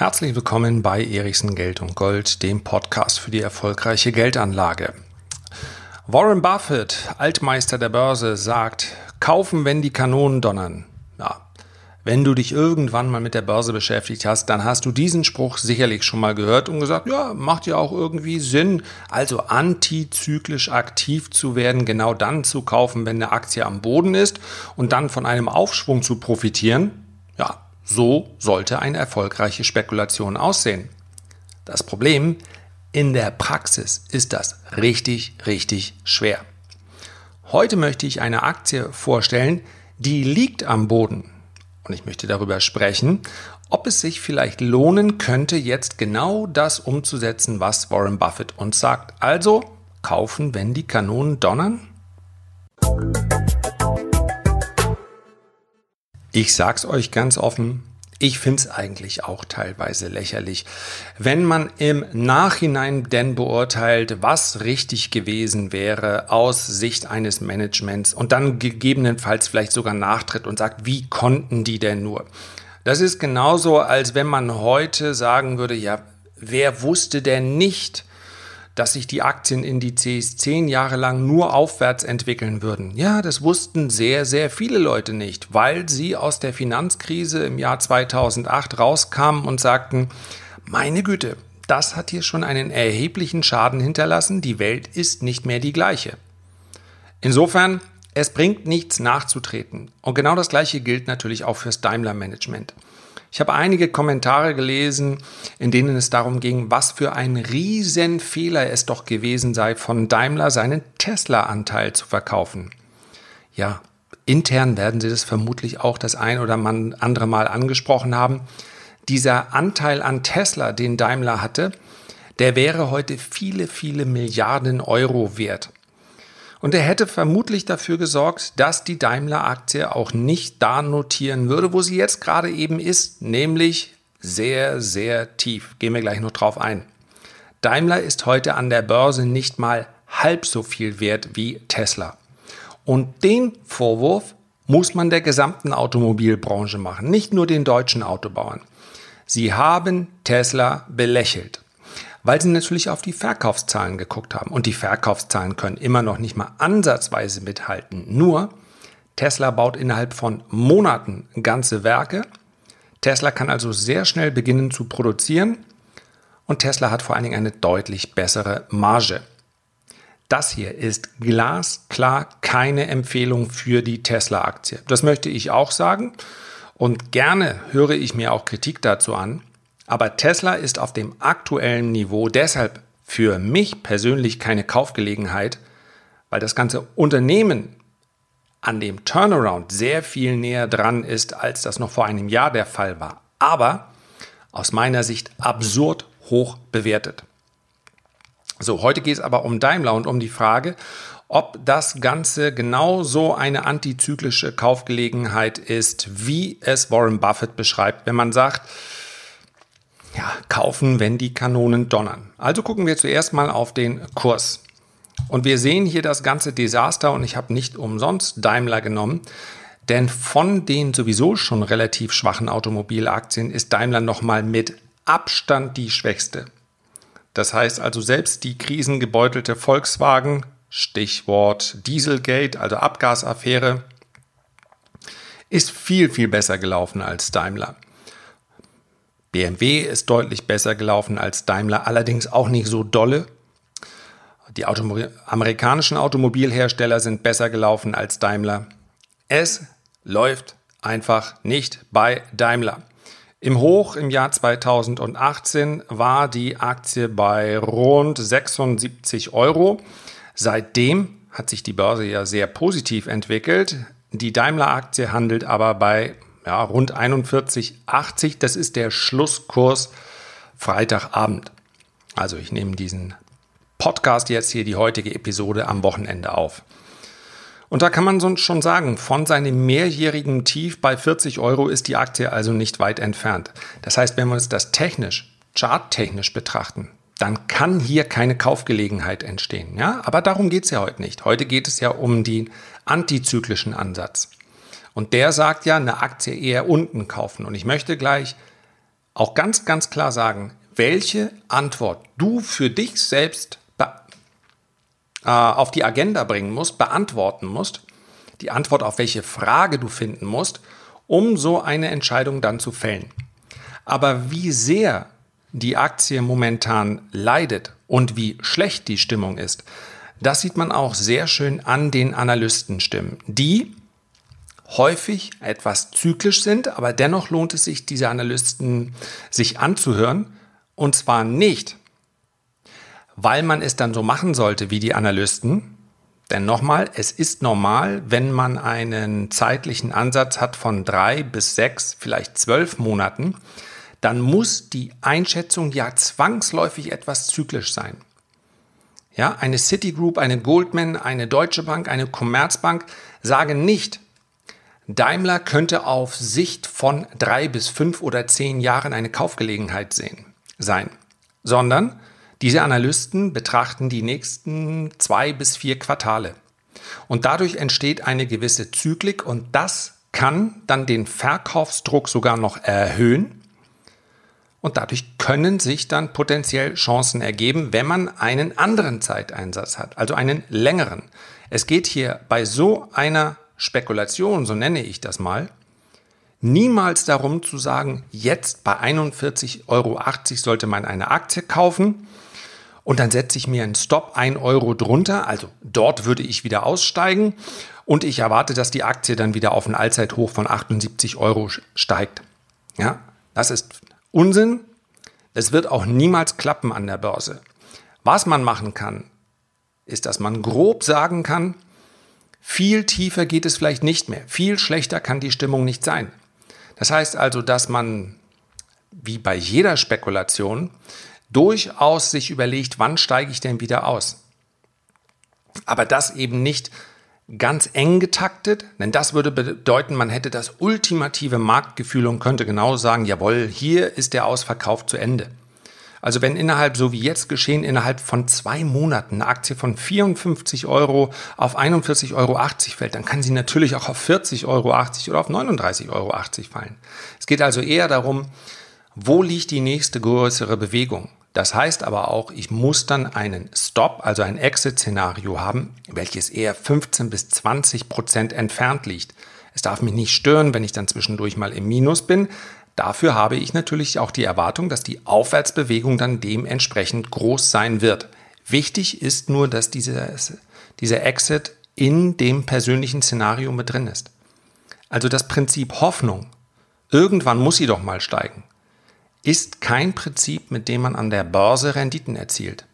Herzlich willkommen bei Erichsen Geld und Gold, dem Podcast für die erfolgreiche Geldanlage. Warren Buffett, Altmeister der Börse, sagt, kaufen, wenn die Kanonen donnern. Ja, wenn du dich irgendwann mal mit der Börse beschäftigt hast, dann hast du diesen Spruch sicherlich schon mal gehört und gesagt, ja, macht ja auch irgendwie Sinn, also antizyklisch aktiv zu werden, genau dann zu kaufen, wenn eine Aktie am Boden ist und dann von einem Aufschwung zu profitieren. So sollte eine erfolgreiche Spekulation aussehen. Das Problem, in der Praxis ist das richtig, richtig schwer. Heute möchte ich eine Aktie vorstellen, die liegt am Boden. Und ich möchte darüber sprechen, ob es sich vielleicht lohnen könnte, jetzt genau das umzusetzen, was Warren Buffett uns sagt. Also kaufen, wenn die Kanonen donnern? Ich sag's euch ganz offen, ich finde es eigentlich auch teilweise lächerlich, wenn man im Nachhinein denn beurteilt, was richtig gewesen wäre aus Sicht eines Managements und dann gegebenenfalls vielleicht sogar nachtritt und sagt, wie konnten die denn nur? Das ist genauso, als wenn man heute sagen würde, ja, wer wusste denn nicht, dass sich die Aktienindizes zehn Jahre lang nur aufwärts entwickeln würden. Ja, das wussten sehr, sehr viele Leute nicht, weil sie aus der Finanzkrise im Jahr 2008 rauskamen und sagten, meine Güte, das hat hier schon einen erheblichen Schaden hinterlassen, die Welt ist nicht mehr die gleiche. Insofern, es bringt nichts nachzutreten. Und genau das gleiche gilt natürlich auch fürs Daimler-Management. Ich habe einige Kommentare gelesen, in denen es darum ging, was für ein Riesenfehler es doch gewesen sei, von Daimler seinen Tesla-Anteil zu verkaufen. Ja, intern werden sie das vermutlich auch das ein oder andere Mal angesprochen haben. Dieser Anteil an Tesla, den Daimler hatte, der wäre heute viele, viele Milliarden Euro wert. Und er hätte vermutlich dafür gesorgt, dass die Daimler-Aktie auch nicht da notieren würde, wo sie jetzt gerade eben ist, nämlich sehr, sehr tief. Gehen wir gleich noch drauf ein. Daimler ist heute an der Börse nicht mal halb so viel wert wie Tesla. Und den Vorwurf muss man der gesamten Automobilbranche machen, nicht nur den deutschen Autobauern. Sie haben Tesla belächelt weil sie natürlich auf die Verkaufszahlen geguckt haben. Und die Verkaufszahlen können immer noch nicht mal ansatzweise mithalten. Nur Tesla baut innerhalb von Monaten ganze Werke. Tesla kann also sehr schnell beginnen zu produzieren. Und Tesla hat vor allen Dingen eine deutlich bessere Marge. Das hier ist glasklar keine Empfehlung für die Tesla-Aktie. Das möchte ich auch sagen. Und gerne höre ich mir auch Kritik dazu an. Aber Tesla ist auf dem aktuellen Niveau deshalb für mich persönlich keine Kaufgelegenheit, weil das ganze Unternehmen an dem Turnaround sehr viel näher dran ist, als das noch vor einem Jahr der Fall war. Aber aus meiner Sicht absurd hoch bewertet. So, heute geht es aber um Daimler und um die Frage, ob das Ganze genauso eine antizyklische Kaufgelegenheit ist, wie es Warren Buffett beschreibt, wenn man sagt, ja, kaufen, wenn die Kanonen donnern. Also gucken wir zuerst mal auf den Kurs. Und wir sehen hier das ganze Desaster und ich habe nicht umsonst Daimler genommen, denn von den sowieso schon relativ schwachen Automobilaktien ist Daimler nochmal mit Abstand die schwächste. Das heißt also selbst die krisengebeutelte Volkswagen, Stichwort Dieselgate, also Abgasaffäre, ist viel, viel besser gelaufen als Daimler. BMW ist deutlich besser gelaufen als Daimler, allerdings auch nicht so dolle. Die Automo amerikanischen Automobilhersteller sind besser gelaufen als Daimler. Es läuft einfach nicht bei Daimler. Im Hoch im Jahr 2018 war die Aktie bei rund 76 Euro. Seitdem hat sich die Börse ja sehr positiv entwickelt. Die Daimler-Aktie handelt aber bei ja, rund 41,80. Das ist der Schlusskurs Freitagabend. Also ich nehme diesen Podcast jetzt hier, die heutige Episode am Wochenende auf. Und da kann man schon sagen, von seinem mehrjährigen Tief bei 40 Euro ist die Aktie also nicht weit entfernt. Das heißt, wenn wir uns das technisch, charttechnisch betrachten, dann kann hier keine Kaufgelegenheit entstehen. Ja? Aber darum geht es ja heute nicht. Heute geht es ja um den antizyklischen Ansatz. Und der sagt ja, eine Aktie eher unten kaufen. Und ich möchte gleich auch ganz, ganz klar sagen, welche Antwort du für dich selbst äh, auf die Agenda bringen musst, beantworten musst, die Antwort auf welche Frage du finden musst, um so eine Entscheidung dann zu fällen. Aber wie sehr die Aktie momentan leidet und wie schlecht die Stimmung ist, das sieht man auch sehr schön an den Analystenstimmen, die häufig etwas zyklisch sind, aber dennoch lohnt es sich, diese Analysten sich anzuhören. Und zwar nicht, weil man es dann so machen sollte wie die Analysten. Denn nochmal, es ist normal, wenn man einen zeitlichen Ansatz hat von drei bis sechs, vielleicht zwölf Monaten, dann muss die Einschätzung ja zwangsläufig etwas zyklisch sein. Ja, eine Citigroup, eine Goldman, eine Deutsche Bank, eine Commerzbank sagen nicht, Daimler könnte auf Sicht von drei bis fünf oder zehn Jahren eine Kaufgelegenheit sehen, sein, sondern diese Analysten betrachten die nächsten zwei bis vier Quartale. Und dadurch entsteht eine gewisse Zyklik und das kann dann den Verkaufsdruck sogar noch erhöhen und dadurch können sich dann potenziell Chancen ergeben, wenn man einen anderen Zeiteinsatz hat, also einen längeren. Es geht hier bei so einer Spekulation, so nenne ich das mal, niemals darum zu sagen, jetzt bei 41,80 Euro sollte man eine Aktie kaufen und dann setze ich mir einen Stop 1 Euro drunter, also dort würde ich wieder aussteigen und ich erwarte, dass die Aktie dann wieder auf ein Allzeithoch von 78 Euro steigt. Ja, das ist Unsinn. Es wird auch niemals klappen an der Börse. Was man machen kann, ist, dass man grob sagen kann, viel tiefer geht es vielleicht nicht mehr. Viel schlechter kann die Stimmung nicht sein. Das heißt also, dass man, wie bei jeder Spekulation, durchaus sich überlegt, wann steige ich denn wieder aus. Aber das eben nicht ganz eng getaktet, denn das würde bedeuten, man hätte das ultimative Marktgefühl und könnte genau sagen, jawohl, hier ist der Ausverkauf zu Ende. Also wenn innerhalb, so wie jetzt geschehen, innerhalb von zwei Monaten eine Aktie von 54 Euro auf 41,80 Euro fällt, dann kann sie natürlich auch auf 40,80 Euro oder auf 39,80 Euro fallen. Es geht also eher darum, wo liegt die nächste größere Bewegung? Das heißt aber auch, ich muss dann einen Stop, also ein Exit-Szenario haben, welches eher 15 bis 20 Prozent entfernt liegt. Es darf mich nicht stören, wenn ich dann zwischendurch mal im Minus bin. Dafür habe ich natürlich auch die Erwartung, dass die Aufwärtsbewegung dann dementsprechend groß sein wird. Wichtig ist nur, dass diese, dieser Exit in dem persönlichen Szenario mit drin ist. Also das Prinzip Hoffnung, irgendwann muss sie doch mal steigen, ist kein Prinzip, mit dem man an der Börse Renditen erzielt.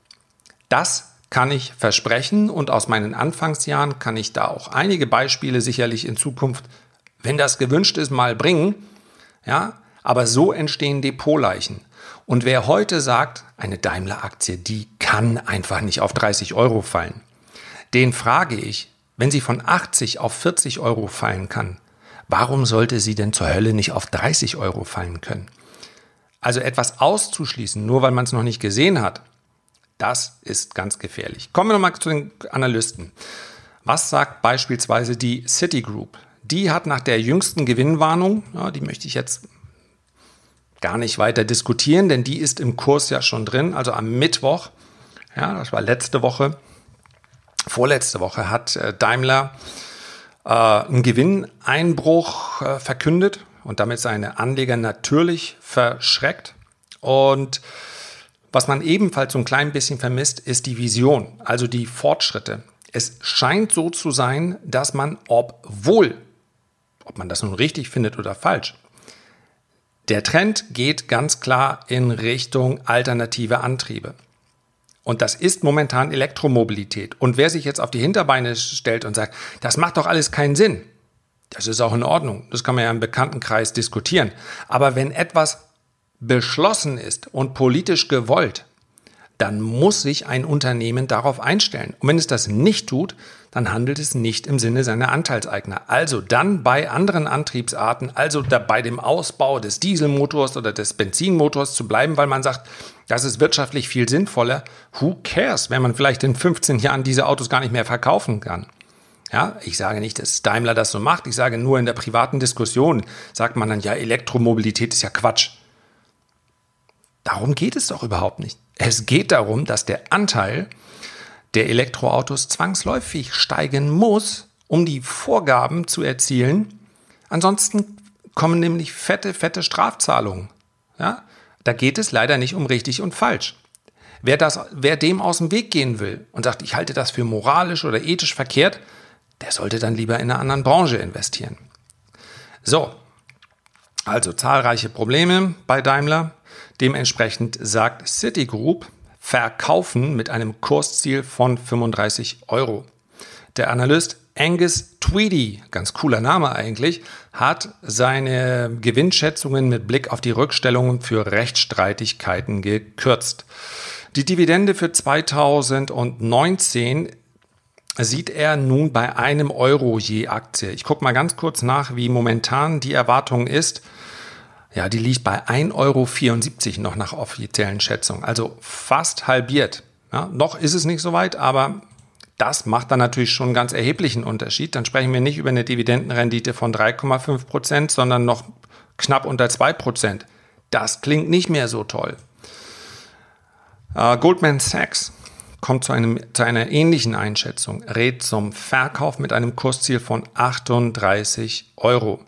Das kann ich versprechen und aus meinen Anfangsjahren kann ich da auch einige Beispiele sicherlich in Zukunft, wenn das gewünscht ist, mal bringen. Ja, aber so entstehen Depotleichen. Und wer heute sagt, eine Daimler-Aktie, die kann einfach nicht auf 30 Euro fallen, den frage ich, wenn sie von 80 auf 40 Euro fallen kann, warum sollte sie denn zur Hölle nicht auf 30 Euro fallen können? Also etwas auszuschließen, nur weil man es noch nicht gesehen hat, das ist ganz gefährlich. Kommen wir nochmal zu den Analysten. Was sagt beispielsweise die Citigroup? Die hat nach der jüngsten Gewinnwarnung, ja, die möchte ich jetzt gar nicht weiter diskutieren, denn die ist im Kurs ja schon drin. Also am Mittwoch, ja, das war letzte Woche, vorletzte Woche hat äh, Daimler äh, einen Gewinneinbruch äh, verkündet und damit seine Anleger natürlich verschreckt. Und was man ebenfalls so ein klein bisschen vermisst, ist die Vision, also die Fortschritte. Es scheint so zu sein, dass man, obwohl, ob man das nun richtig findet oder falsch, der Trend geht ganz klar in Richtung alternative Antriebe. Und das ist momentan Elektromobilität. Und wer sich jetzt auf die Hinterbeine stellt und sagt, das macht doch alles keinen Sinn, das ist auch in Ordnung. Das kann man ja im Bekanntenkreis diskutieren. Aber wenn etwas beschlossen ist und politisch gewollt, dann muss sich ein Unternehmen darauf einstellen. Und wenn es das nicht tut, dann handelt es nicht im Sinne seiner Anteilseigner. Also dann bei anderen Antriebsarten, also bei dem Ausbau des Dieselmotors oder des Benzinmotors zu bleiben, weil man sagt, das ist wirtschaftlich viel sinnvoller. Who cares, wenn man vielleicht in 15 Jahren diese Autos gar nicht mehr verkaufen kann? Ja, ich sage nicht, dass Daimler das so macht. Ich sage nur in der privaten Diskussion sagt man dann, ja, Elektromobilität ist ja Quatsch. darum geht es doch überhaupt nicht. Es geht darum, dass der Anteil der Elektroautos zwangsläufig steigen muss, um die Vorgaben zu erzielen. Ansonsten kommen nämlich fette, fette Strafzahlungen. Ja? Da geht es leider nicht um richtig und falsch. Wer, das, wer dem aus dem Weg gehen will und sagt, ich halte das für moralisch oder ethisch verkehrt, der sollte dann lieber in einer anderen Branche investieren. So, also zahlreiche Probleme bei Daimler. Dementsprechend sagt Citigroup, verkaufen mit einem Kursziel von 35 Euro. Der Analyst Angus Tweedy, ganz cooler Name eigentlich, hat seine Gewinnschätzungen mit Blick auf die Rückstellungen für Rechtsstreitigkeiten gekürzt. Die Dividende für 2019 sieht er nun bei einem Euro je Aktie. Ich gucke mal ganz kurz nach, wie momentan die Erwartung ist. Ja, die liegt bei 1,74 Euro noch nach offiziellen Schätzungen. Also fast halbiert. Ja, noch ist es nicht so weit, aber das macht dann natürlich schon einen ganz erheblichen Unterschied. Dann sprechen wir nicht über eine Dividendenrendite von 3,5 Prozent, sondern noch knapp unter 2 Prozent. Das klingt nicht mehr so toll. Uh, Goldman Sachs kommt zu, einem, zu einer ähnlichen Einschätzung, rät zum Verkauf mit einem Kursziel von 38 Euro.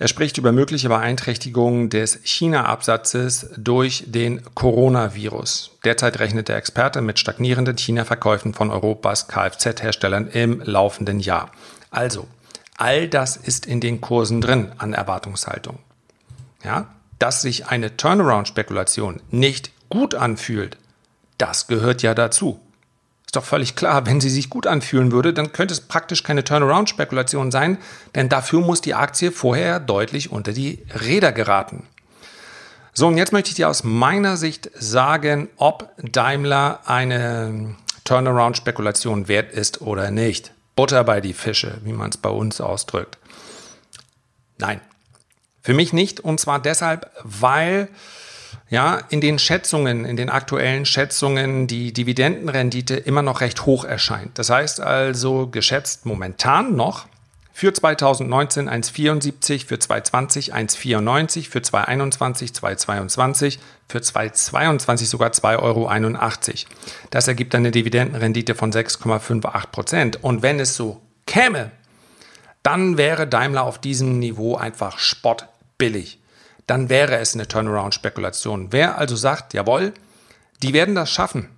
Er spricht über mögliche Beeinträchtigungen des China-Absatzes durch den Coronavirus. Derzeit rechnet der Experte mit stagnierenden China-Verkäufen von Europas Kfz-Herstellern im laufenden Jahr. Also, all das ist in den Kursen drin an Erwartungshaltung. Ja, dass sich eine Turnaround-Spekulation nicht gut anfühlt, das gehört ja dazu. Ist doch völlig klar, wenn sie sich gut anfühlen würde, dann könnte es praktisch keine Turnaround-Spekulation sein, denn dafür muss die Aktie vorher deutlich unter die Räder geraten. So, und jetzt möchte ich dir aus meiner Sicht sagen, ob Daimler eine Turnaround-Spekulation wert ist oder nicht. Butter bei die Fische, wie man es bei uns ausdrückt. Nein, für mich nicht. Und zwar deshalb, weil ja, in den Schätzungen, in den aktuellen Schätzungen die Dividendenrendite immer noch recht hoch erscheint. Das heißt also geschätzt momentan noch für 2019 1,74, für 2020 1,94, für 2021 2,22, für 2022 sogar 2,81 Euro. Das ergibt eine Dividendenrendite von 6,58 Prozent. Und wenn es so käme, dann wäre Daimler auf diesem Niveau einfach spottbillig dann wäre es eine Turnaround-Spekulation. Wer also sagt, jawohl, die werden das schaffen.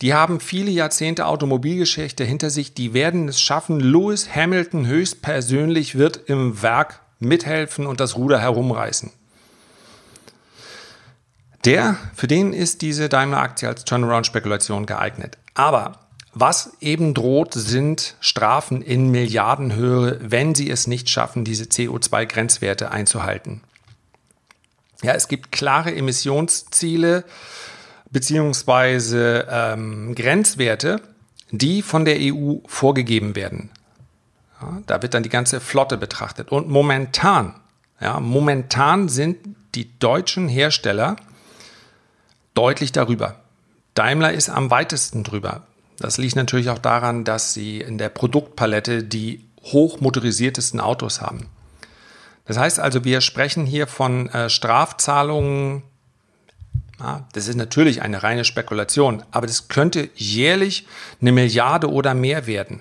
Die haben viele Jahrzehnte Automobilgeschichte hinter sich, die werden es schaffen. Lewis Hamilton höchstpersönlich wird im Werk mithelfen und das Ruder herumreißen. Der, für den ist diese Daimler-Aktie als Turnaround-Spekulation geeignet. Aber was eben droht, sind Strafen in Milliardenhöhe, wenn sie es nicht schaffen, diese CO2-Grenzwerte einzuhalten. Ja, es gibt klare Emissionsziele beziehungsweise ähm, Grenzwerte, die von der EU vorgegeben werden. Ja, da wird dann die ganze Flotte betrachtet. Und momentan, ja, momentan sind die deutschen Hersteller deutlich darüber. Daimler ist am weitesten drüber. Das liegt natürlich auch daran, dass sie in der Produktpalette die hochmotorisiertesten Autos haben. Das heißt also, wir sprechen hier von äh, Strafzahlungen. Ja, das ist natürlich eine reine Spekulation, aber das könnte jährlich eine Milliarde oder mehr werden.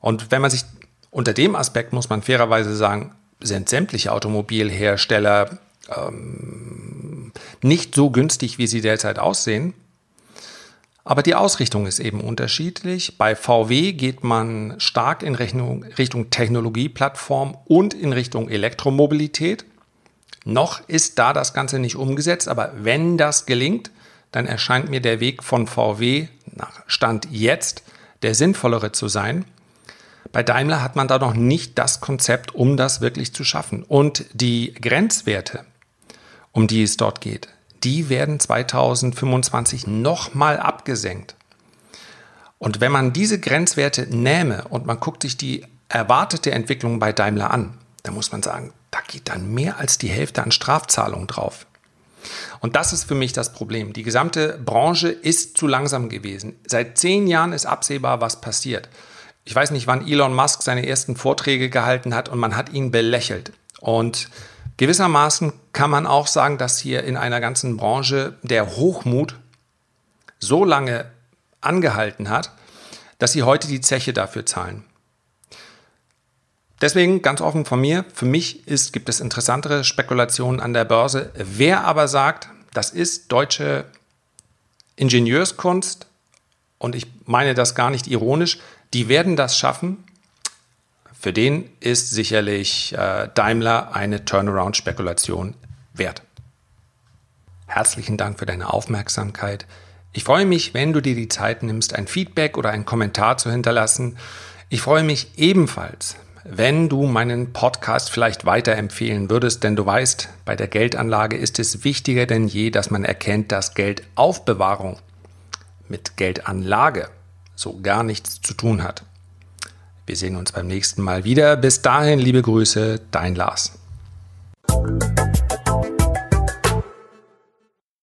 Und wenn man sich unter dem Aspekt muss man fairerweise sagen, sind sämtliche Automobilhersteller ähm, nicht so günstig, wie sie derzeit aussehen. Aber die Ausrichtung ist eben unterschiedlich. Bei VW geht man stark in Richtung, Richtung Technologieplattform und in Richtung Elektromobilität. Noch ist da das Ganze nicht umgesetzt, aber wenn das gelingt, dann erscheint mir der Weg von VW nach Stand jetzt der sinnvollere zu sein. Bei Daimler hat man da noch nicht das Konzept, um das wirklich zu schaffen. Und die Grenzwerte, um die es dort geht, die werden 2025 nochmal abgesenkt. Und wenn man diese Grenzwerte nähme und man guckt sich die erwartete Entwicklung bei Daimler an, dann muss man sagen, da geht dann mehr als die Hälfte an Strafzahlungen drauf. Und das ist für mich das Problem. Die gesamte Branche ist zu langsam gewesen. Seit zehn Jahren ist absehbar, was passiert. Ich weiß nicht, wann Elon Musk seine ersten Vorträge gehalten hat und man hat ihn belächelt. Und Gewissermaßen kann man auch sagen, dass hier in einer ganzen Branche der Hochmut so lange angehalten hat, dass sie heute die Zeche dafür zahlen. Deswegen ganz offen von mir, für mich ist, gibt es interessantere Spekulationen an der Börse. Wer aber sagt, das ist deutsche Ingenieurskunst, und ich meine das gar nicht ironisch, die werden das schaffen. Für den ist sicherlich äh, Daimler eine Turnaround-Spekulation wert. Herzlichen Dank für deine Aufmerksamkeit. Ich freue mich, wenn du dir die Zeit nimmst, ein Feedback oder einen Kommentar zu hinterlassen. Ich freue mich ebenfalls, wenn du meinen Podcast vielleicht weiterempfehlen würdest, denn du weißt, bei der Geldanlage ist es wichtiger denn je, dass man erkennt, dass Geldaufbewahrung mit Geldanlage so gar nichts zu tun hat. Wir sehen uns beim nächsten Mal wieder. Bis dahin, liebe Grüße, dein Lars.